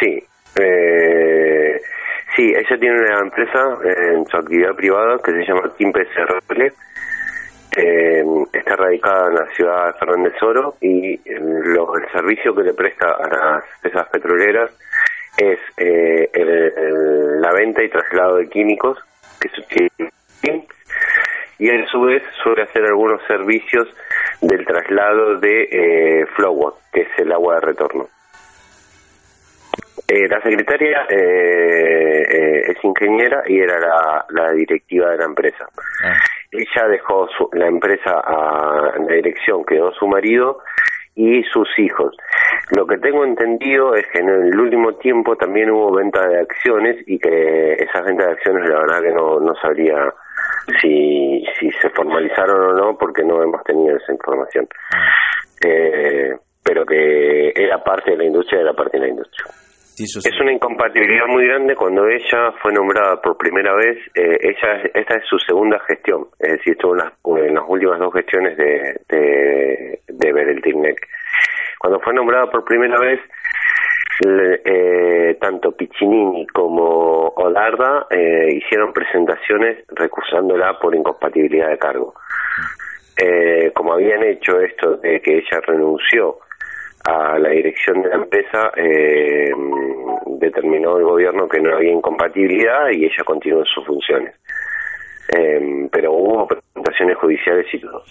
Sí, eh, sí, ella tiene una empresa en su actividad privada que se llama Kim SRL. Eh, está radicada en la ciudad de Fernández Oro y lo, el servicio que le presta a las empresas petroleras es eh, el- la venta y traslado de químicos, que es y a su vez suele hacer algunos servicios del traslado de eh, Flowa, que es el agua de retorno. Eh, la secretaria eh, eh, es ingeniera y era la, la directiva de la empresa. Ella dejó su- la empresa a en la dirección, quedó su marido y sus hijos. Lo que tengo entendido es que en el último tiempo también hubo venta de acciones y que esas ventas de acciones la verdad que no, no sabría si, si se formalizaron o no porque no hemos tenido esa información. Eh, pero que era parte de la industria, era parte de la industria. Es una incompatibilidad muy grande cuando ella fue nombrada por primera vez. eh, ella esta es su segunda gestión, es decir, estuvo en las, en las últimas dos gestiones de de, de Bereltirnek. Cuando fue nombrada por primera vez, le- eh, tanto Piccinini como Olarda eh, hicieron presentaciones recusándola por incompatibilidad de cargo. Eh, como habían hecho esto de que ella renunció a la dirección de la empresa, eh, determinó el gobierno que no había incompatibilidad y ella continuó en sus funciones. Eh, pero hubo presentaciones judiciales y todo.